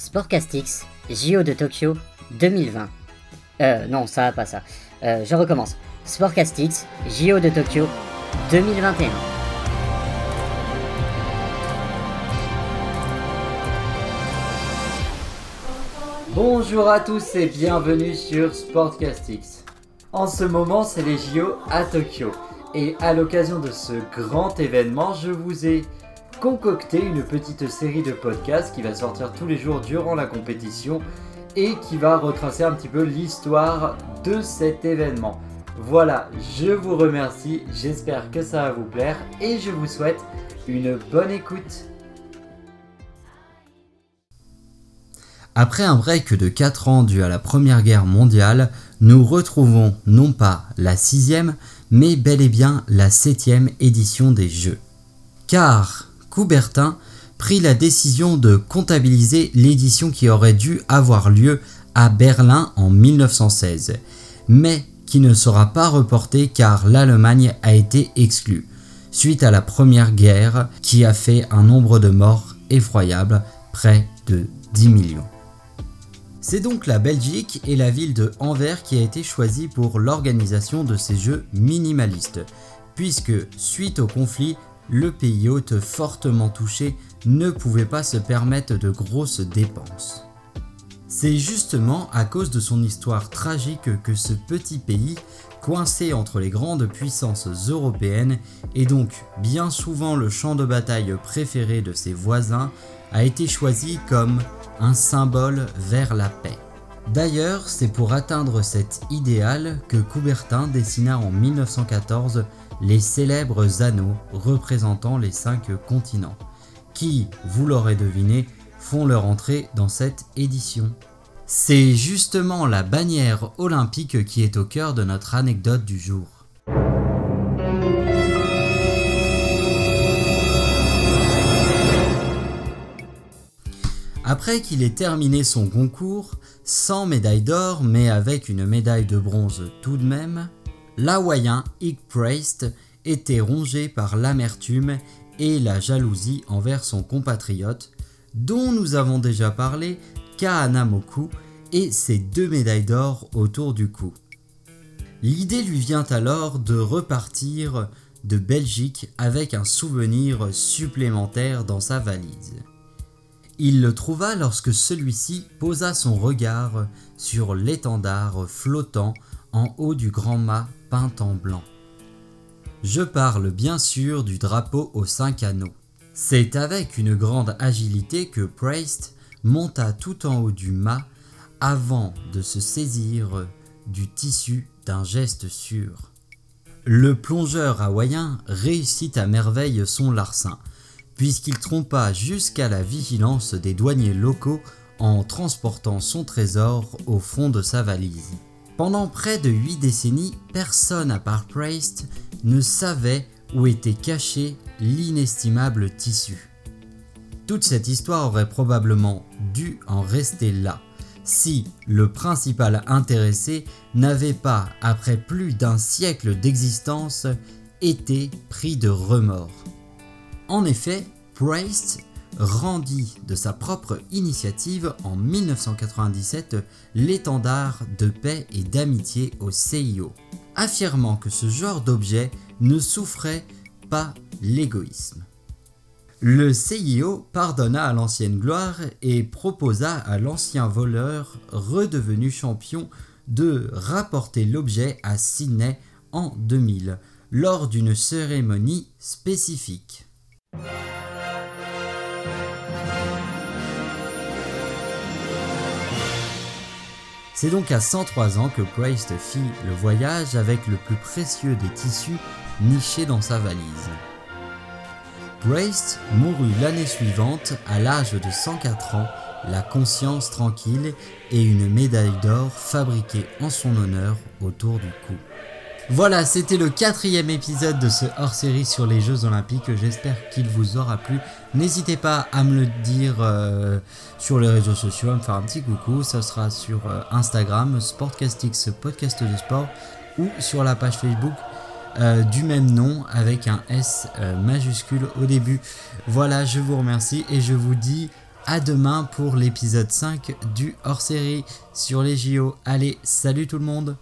Sportcastix, JO de Tokyo 2020. Euh, non, ça pas ça. Euh, je recommence. Sportcastix, JO de Tokyo 2021. Bonjour à tous et bienvenue sur Sportcastix. En ce moment, c'est les JO à Tokyo. Et à l'occasion de ce grand événement, je vous ai concocté une petite série de podcasts qui va sortir tous les jours durant la compétition et qui va retracer un petit peu l'histoire de cet événement. Voilà, je vous remercie, j'espère que ça va vous plaire et je vous souhaite une bonne écoute. Après un break de 4 ans dû à la Première Guerre mondiale, nous retrouvons non pas la sixième, mais bel et bien la septième édition des Jeux. Car Coubertin prit la décision de comptabiliser l'édition qui aurait dû avoir lieu à Berlin en 1916, mais qui ne sera pas reportée car l'Allemagne a été exclue, suite à la Première Guerre qui a fait un nombre de morts effroyable, près de 10 millions. C'est donc la Belgique et la ville de Anvers qui a été choisie pour l'organisation de ces jeux minimalistes, puisque suite au conflit, le pays hôte fortement touché ne pouvait pas se permettre de grosses dépenses. C'est justement à cause de son histoire tragique que ce petit pays, coincé entre les grandes puissances européennes et donc bien souvent le champ de bataille préféré de ses voisins, a été choisi comme un symbole vers la paix. D'ailleurs, c'est pour atteindre cet idéal que Coubertin dessina en 1914 les célèbres anneaux représentant les cinq continents, qui, vous l'aurez deviné, font leur entrée dans cette édition. C'est justement la bannière olympique qui est au cœur de notre anecdote du jour. Après qu'il ait terminé son concours, sans médaille d'or mais avec une médaille de bronze tout de même, l'Hawaïen Ike Priest était rongé par l'amertume et la jalousie envers son compatriote, dont nous avons déjà parlé, Kahanamoku, et ses deux médailles d'or autour du cou. L'idée lui vient alors de repartir de Belgique avec un souvenir supplémentaire dans sa valise. Il le trouva lorsque celui-ci posa son regard sur l'étendard flottant en haut du grand mât peint en blanc. Je parle bien sûr du drapeau aux cinq anneaux. C'est avec une grande agilité que Priest monta tout en haut du mât avant de se saisir du tissu d'un geste sûr. Le plongeur hawaïen réussit à merveille son larcin, puisqu'il trompa jusqu'à la vigilance des douaniers locaux en transportant son trésor au fond de sa valise. Pendant près de huit décennies, personne à part Priest ne savait où était caché l'inestimable tissu. Toute cette histoire aurait probablement dû en rester là, si le principal intéressé n'avait pas, après plus d'un siècle d'existence, été pris de remords. En effet, Priest rendit de sa propre initiative en 1997 l'étendard de paix et d'amitié au CIO, affirmant que ce genre d'objet ne souffrait pas l'égoïsme. Le CIO pardonna à l'ancienne gloire et proposa à l'ancien voleur redevenu champion de rapporter l'objet à Sydney en 2000 lors d'une cérémonie spécifique. C'est donc à 103 ans que Priest fit le voyage avec le plus précieux des tissus nichés dans sa valise. Priest mourut l'année suivante à l'âge de 104 ans, la conscience tranquille et une médaille d'or fabriquée en son honneur autour du cou. Voilà, c'était le quatrième épisode de ce hors-série sur les Jeux Olympiques. J'espère qu'il vous aura plu. N'hésitez pas à me le dire euh, sur les réseaux sociaux, à me faire un petit coucou. Ça sera sur euh, Instagram, Sportcastix, podcast de sport, ou sur la page Facebook euh, du même nom avec un S majuscule au début. Voilà, je vous remercie et je vous dis à demain pour l'épisode 5 du hors-série sur les JO. Allez, salut tout le monde